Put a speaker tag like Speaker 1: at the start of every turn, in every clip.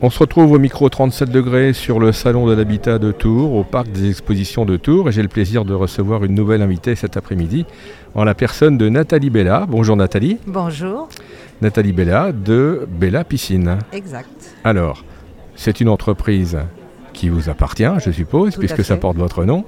Speaker 1: On se retrouve au micro 37 degrés sur le salon de l'habitat de Tours, au parc des expositions de Tours. Et j'ai le plaisir de recevoir une nouvelle invitée cet après-midi, en la personne de Nathalie Bella. Bonjour Nathalie.
Speaker 2: Bonjour.
Speaker 1: Nathalie Bella de Bella Piscine.
Speaker 2: Exact.
Speaker 1: Alors, c'est une entreprise qui vous appartient, je suppose,
Speaker 2: Tout
Speaker 1: puisque ça porte votre nom.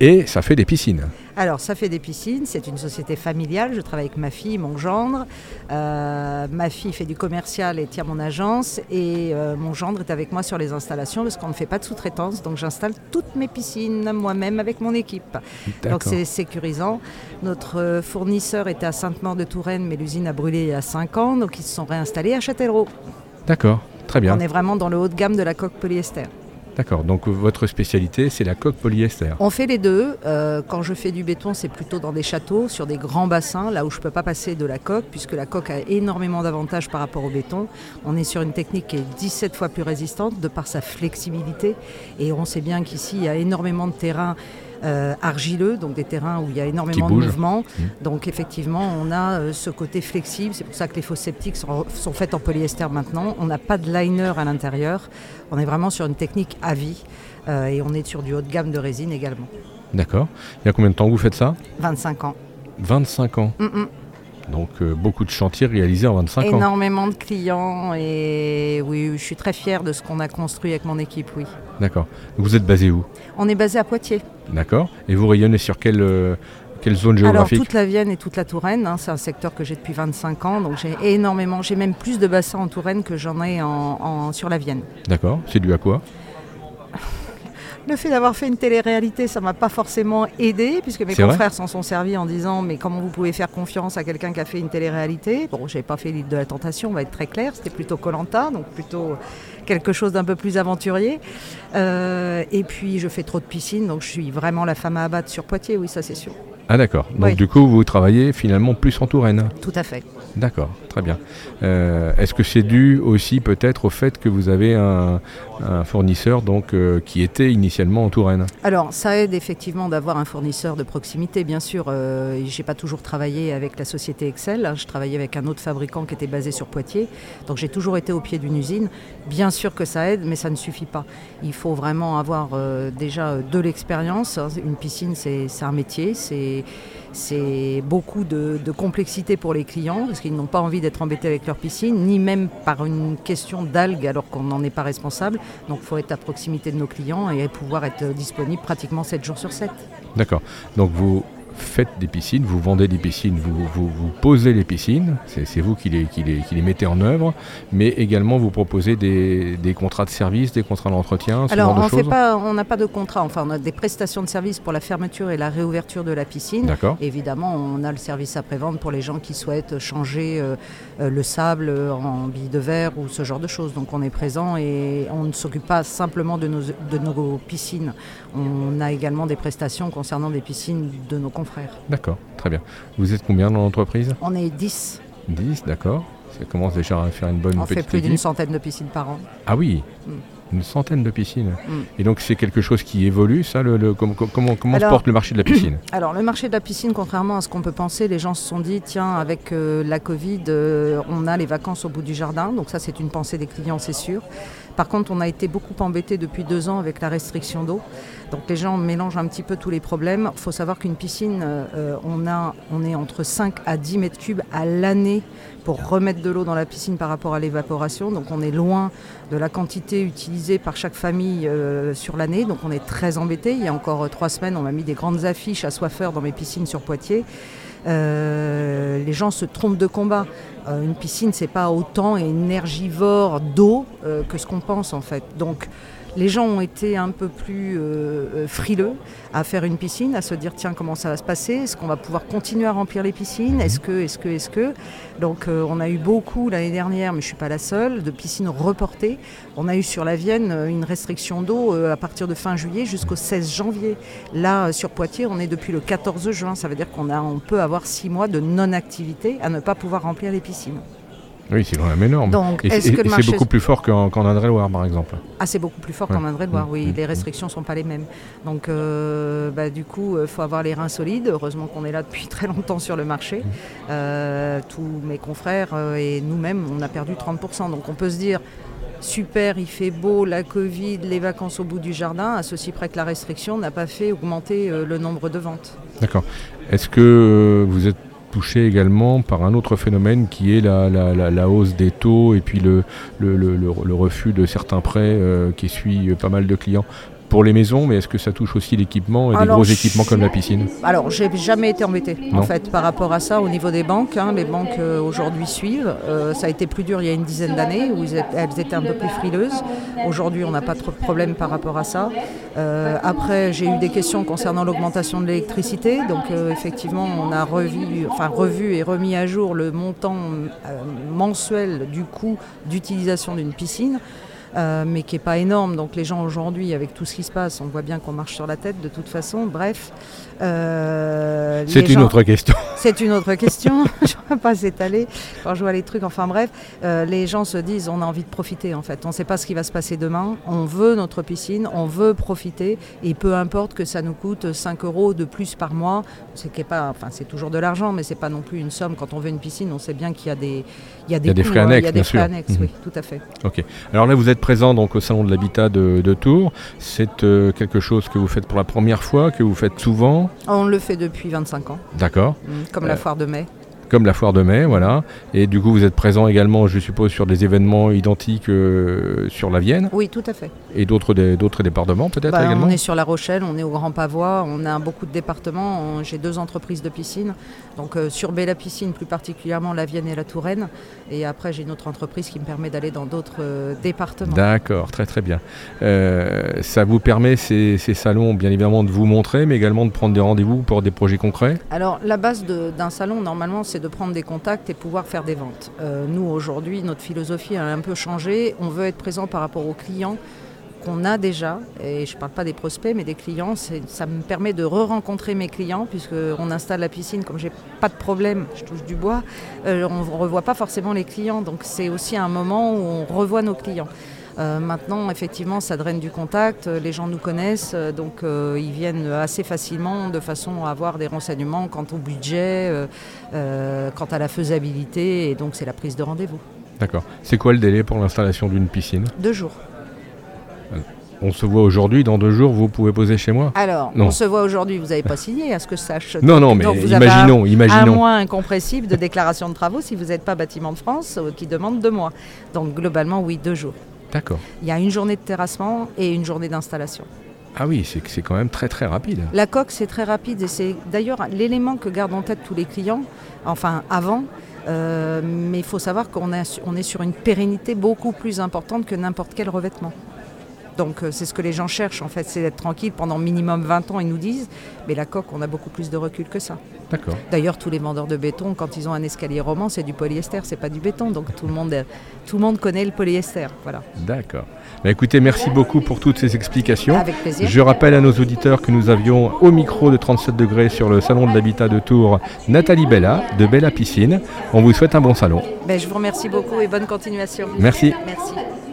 Speaker 1: Et ça fait des piscines.
Speaker 2: Alors, ça fait des piscines, c'est une société familiale. Je travaille avec ma fille, mon gendre. Euh, ma fille fait du commercial et tient mon agence. Et euh, mon gendre est avec moi sur les installations parce qu'on ne fait pas de sous-traitance. Donc, j'installe toutes mes piscines moi-même avec mon équipe. Donc, c'est sécurisant. Notre euh, fournisseur était à Sainte-Maure de Touraine, mais l'usine a brûlé il y a 5 ans. Donc, ils se sont réinstallés à Châtellerault.
Speaker 1: D'accord, très bien.
Speaker 2: On est vraiment dans le haut de gamme de la coque polyester.
Speaker 1: D'accord, donc votre spécialité, c'est la coque polyester.
Speaker 2: On fait les deux. Euh, quand je fais du béton, c'est plutôt dans des châteaux, sur des grands bassins, là où je ne peux pas passer de la coque, puisque la coque a énormément d'avantages par rapport au béton. On est sur une technique qui est 17 fois plus résistante de par sa flexibilité. Et on sait bien qu'ici, il y a énormément de terrains euh, argileux, donc des terrains où il y a énormément de
Speaker 1: bougent.
Speaker 2: mouvements.
Speaker 1: Mmh.
Speaker 2: Donc effectivement, on a euh, ce côté flexible. C'est pour ça que les fosses septiques sont, sont faites en polyester maintenant. On n'a pas de liner à l'intérieur. On est vraiment sur une technique à vie. Euh, et on est sur du haut de gamme de résine également.
Speaker 1: D'accord. Il y a combien de temps que vous faites ça?
Speaker 2: 25 ans.
Speaker 1: 25 ans.
Speaker 2: Mm, mm.
Speaker 1: Donc euh, beaucoup de chantiers réalisés en 25 ans.
Speaker 2: Énormément de clients et oui, je suis très fière de ce qu'on a construit avec mon équipe, oui.
Speaker 1: D'accord. Vous êtes basé où?
Speaker 2: On est basé à Poitiers.
Speaker 1: D'accord. Et vous rayonnez sur quelle, euh, quelle zone
Speaker 2: Alors
Speaker 1: géographique?
Speaker 2: toute la Vienne et toute la Touraine, hein, c'est un secteur que j'ai depuis 25 ans, donc j'ai énormément, j'ai même plus de bassins en Touraine que j'en ai en, en- sur la Vienne.
Speaker 1: D'accord. C'est dû à quoi?
Speaker 2: Le fait d'avoir fait une télé-réalité, ça m'a pas forcément aidé, puisque mes confrères s'en sont servis en disant mais comment vous pouvez faire confiance à quelqu'un qui a fait une télé-réalité? Bon, j'ai pas fait l'île de la tentation, on va être très clair, c'était plutôt Colanta, donc plutôt quelque chose d'un peu plus aventurier. Euh, et puis je fais trop de piscine, donc je suis vraiment la femme à abattre sur Poitiers, oui, ça c'est sûr.
Speaker 1: Ah d'accord. Donc
Speaker 2: Oui.
Speaker 1: du coup, vous travaillez finalement plus en Touraine.
Speaker 2: Tout à fait.
Speaker 1: D'accord. Très bien. Euh, Est-ce que c'est dû aussi peut-être au fait que vous avez un, un fournisseur donc euh, qui était initialement en Touraine?
Speaker 2: Alors, ça aide effectivement d'avoir un fournisseur de proximité, bien sûr. Euh, j'ai pas toujours travaillé avec la société Excel. hein. Je travaillais avec un autre fabricant qui était basé sur Poitiers. Donc, j'ai toujours été au pied d'une usine. Bien sûr que ça aide, mais ça ne suffit pas. Il faut vraiment avoir euh, déjà de l'expérience. hein. Une piscine, c'est c'est un métier. C'est c'est beaucoup de, de complexité pour les clients parce qu'ils n'ont pas envie d'être embêtés avec leur piscine, ni même par une question d'algues alors qu'on n'en est pas responsable. Donc il faut être à proximité de nos clients et pouvoir être disponible pratiquement 7 jours sur 7.
Speaker 1: D'accord. Donc vous faites des piscines, vous vendez des piscines, vous, vous, vous posez les piscines, c'est vous qui les, qui, les, qui les mettez en œuvre, mais également vous proposez des, des contrats de service, des contrats d'entretien, ce
Speaker 2: Alors
Speaker 1: genre de
Speaker 2: on fait pas, on n'a pas de contrat, enfin on a des prestations de services pour la fermeture et la réouverture de la piscine.
Speaker 1: D'accord.
Speaker 2: Évidemment, on a le service après-vente pour les gens qui souhaitent changer euh, euh, le sable en billes de verre ou ce genre de choses. Donc on est présent et on ne s'occupe pas simplement de nos, de nos piscines. On a également des prestations concernant des piscines de nos confrères.
Speaker 1: D'accord, très bien. Vous êtes combien dans l'entreprise?
Speaker 2: On est 10,
Speaker 1: 10, d'accord. Ça commence déjà à faire une bonne
Speaker 2: on fait plus d'une centaine de piscines par an.
Speaker 1: Ah oui,
Speaker 2: Mm.
Speaker 1: Une centaine de piscines.
Speaker 2: Mm.
Speaker 1: Et donc c'est quelque chose qui évolue, ça le, le- com- com- Comment, comment se porte le marché de la piscine
Speaker 2: Alors le marché de la piscine, contrairement à ce qu'on peut penser, les gens se sont dit, tiens, avec euh, la Covid, euh, on a les vacances au bout du jardin. Donc ça, c'est une pensée des clients, c'est sûr. Par contre, on a été beaucoup embêtés depuis deux ans avec la restriction d'eau. Donc les gens mélangent un petit peu tous les problèmes. Il faut savoir qu'une piscine, euh, on, a, on est entre 5 à 10 mètres cubes à l'année pour remettre de l'eau dans la piscine par rapport à l'évaporation. Donc on est loin de la quantité utilisée par chaque famille euh, sur l'année. Donc on est très embêté. Il y a encore euh, trois semaines, on m'a mis des grandes affiches à soifeurs dans mes piscines sur Poitiers. Euh, les gens se trompent de combat. Euh, une piscine, c'est pas autant énergivore d'eau euh, que ce qu'on pense en fait. Donc les gens ont été un peu plus euh, frileux à faire une piscine, à se dire tiens comment ça va se passer, est-ce qu'on va pouvoir continuer à remplir les piscines, est-ce que, est-ce que, est-ce que? Donc on a eu beaucoup l'année dernière, mais je suis pas la seule, de piscines reportées. On a eu sur la Vienne une restriction d'eau à partir de fin juillet jusqu'au 16 janvier. Là sur Poitiers, on est depuis le 14 juin, ça veut dire qu'on peut avoir six mois de non-activité à ne pas pouvoir remplir les piscines.
Speaker 1: Oui, c'est quand même énorme.
Speaker 2: Donc,
Speaker 1: Et c'est beaucoup plus fort qu'en qu'en Indre-et-Loire, par exemple.
Speaker 2: Ah, c'est beaucoup plus fort
Speaker 1: Ouais.
Speaker 2: qu'en Indre-et-Loire,
Speaker 1: Mmh,
Speaker 2: oui.
Speaker 1: mmh,
Speaker 2: Les restrictions ne sont pas les mêmes. Donc, euh, bah, du coup, il faut avoir les reins solides. Heureusement qu'on est là depuis très longtemps sur le marché.
Speaker 1: Mmh.
Speaker 2: Euh, tous mes confrères euh, et nous-mêmes, on a perdu 30%. Donc, on peut se dire, super, il fait beau, la Covid, les vacances au bout du jardin, à ceci près que la restriction n'a pas fait augmenter euh, le nombre de ventes.
Speaker 1: D'accord. Est-ce que euh, vous êtes touché également par un autre phénomène qui est la, hausse des taux et puis le, le- le- refus de certains prêts euh, qui suit pas mal de clients pour les maisons, mais est-ce que ça touche aussi l'équipement et des
Speaker 2: Alors,
Speaker 1: gros équipements comme la piscine
Speaker 2: Alors, j'ai jamais été embêtée
Speaker 1: Non.
Speaker 2: en fait par rapport à ça au niveau des banques. hein. Les banques euh, aujourd'hui suivent. Euh, ça a été plus dur il y a une dizaine d'années où elles étaient un peu plus frileuses. Aujourd'hui, on n'a pas trop de problème par rapport à ça. Euh, après, j'ai eu des questions concernant l'augmentation de l'électricité. Donc, effectivement, on a revu, enfin, revu et remis à jour le montant mensuel du coût d'utilisation d'une piscine. Euh, mais qui n'est pas énorme. Donc les gens aujourd'hui, avec tout ce qui se passe, on voit bien qu'on marche sur la tête de toute façon. Bref. euh,
Speaker 1: C'est une
Speaker 2: gens-
Speaker 1: autre question.
Speaker 2: C'est une autre question. je ne vais pas s'étaler quand je vois les trucs. Enfin bref, euh, les gens se disent on a envie de profiter en fait. On ne sait pas ce qui va se passer demain. On veut notre piscine, on veut profiter. Et peu importe que ça nous coûte 5 euros de plus par mois. C'est enfin c'est toujours de l'argent, mais c'est pas non plus une somme. Quand on veut une piscine, on sait bien qu'il y a des, il y a des,
Speaker 1: y a des
Speaker 2: coûts,
Speaker 1: frais
Speaker 2: hein,
Speaker 1: annexes,
Speaker 2: Il y a des frais
Speaker 1: sûr.
Speaker 2: annexes,
Speaker 1: Mhm.
Speaker 2: oui, tout à fait.
Speaker 1: Ok. Alors là, vous êtes présent donc au salon de l'habitat de, de Tours. C'est euh, quelque chose que vous faites pour la première fois, que vous faites souvent?
Speaker 2: On le fait depuis 25 ans,
Speaker 1: D'accord.
Speaker 2: mm, comme
Speaker 1: Euh,
Speaker 2: la foire de mai.
Speaker 1: Comme la foire de mai, voilà. Et du coup, vous êtes présent également, je suppose, sur des événements identiques euh, sur la Vienne
Speaker 2: Oui, tout à fait.
Speaker 1: et d'autres d'autres départements peut-être
Speaker 2: Bah,
Speaker 1: également.
Speaker 2: on est sur La Rochelle, on est au Grand Pavois, on a beaucoup de départements. J'ai deux entreprises de piscine. Donc euh, sur Bella Piscine, plus particulièrement la Vienne et la Touraine. Et après, j'ai une autre entreprise qui me permet d'aller dans d'autres euh, départements.
Speaker 1: D'accord, très très bien. Euh, ça vous permet ces, ces salons, bien évidemment, de vous montrer, mais également de prendre des rendez-vous pour des projets concrets?
Speaker 2: Alors la base d'un salon, normalement, c'est de prendre des contacts et pouvoir faire des ventes. Euh, nous, aujourd'hui, notre philosophie a un peu changé. On veut être présent par rapport aux clients qu'on a déjà, et je ne parle pas des prospects, mais des clients, ça me permet de re-rencontrer mes clients, puisqu'on installe la piscine, comme j'ai pas de problème, je touche du bois, euh, on ne revoit pas forcément les clients, donc c'est aussi un moment où on revoit nos clients. Euh, maintenant, effectivement, ça draine du contact, euh, les gens nous connaissent, euh, donc ils viennent assez facilement de façon à avoir des renseignements quant au budget, quant à la faisabilité, et donc c'est la prise de rendez-vous.
Speaker 1: D'accord. C'est quoi le délai pour l'installation d'une piscine?
Speaker 2: Deux jours.
Speaker 1: On se voit aujourd'hui, dans deux jours, vous pouvez poser chez moi?
Speaker 2: Alors,
Speaker 1: Non.
Speaker 2: on se voit aujourd'hui, vous n'avez pas signé, à ce que je sache.
Speaker 1: Non, non, mais
Speaker 2: donc vous avez
Speaker 1: imaginons,
Speaker 2: un, un
Speaker 1: imaginons.
Speaker 2: mois incompressible de déclaration de travaux si vous n'êtes pas bâtiment de France, euh, qui demande deux mois. Donc globalement, oui, deux jours.
Speaker 1: D'accord.
Speaker 2: Il y a une journée de terrassement et une journée d'installation.
Speaker 1: Ah oui, c'est quand même très très rapide.
Speaker 2: La coque, c'est très rapide et c'est d'ailleurs l'élément que gardent en tête tous les clients, enfin avant. euh, mais il faut savoir qu'on on est sur une pérennité beaucoup plus importante que n'importe quel revêtement. Donc euh, c'est ce que les gens cherchent en fait, c'est d'être tranquille pendant minimum 20 ans, ils nous disent. Mais la coque, on a beaucoup plus de recul que ça.
Speaker 1: D'accord.
Speaker 2: D'ailleurs, tous les vendeurs de béton, quand ils ont un escalier roman, c'est du polyester, c'est pas du béton. Donc tout le monde, euh, tout le monde connaît le polyester. Voilà.
Speaker 1: D'accord. Bah, écoutez, merci beaucoup pour toutes ces explications.
Speaker 2: Avec plaisir.
Speaker 1: Je rappelle à nos auditeurs que nous avions au micro de 37 degrés sur le salon de l'habitat de Tours Nathalie Bella de Bella Piscine. On vous souhaite un bon salon.
Speaker 2: Ben, je vous remercie beaucoup et bonne continuation.
Speaker 1: Merci.
Speaker 2: Merci.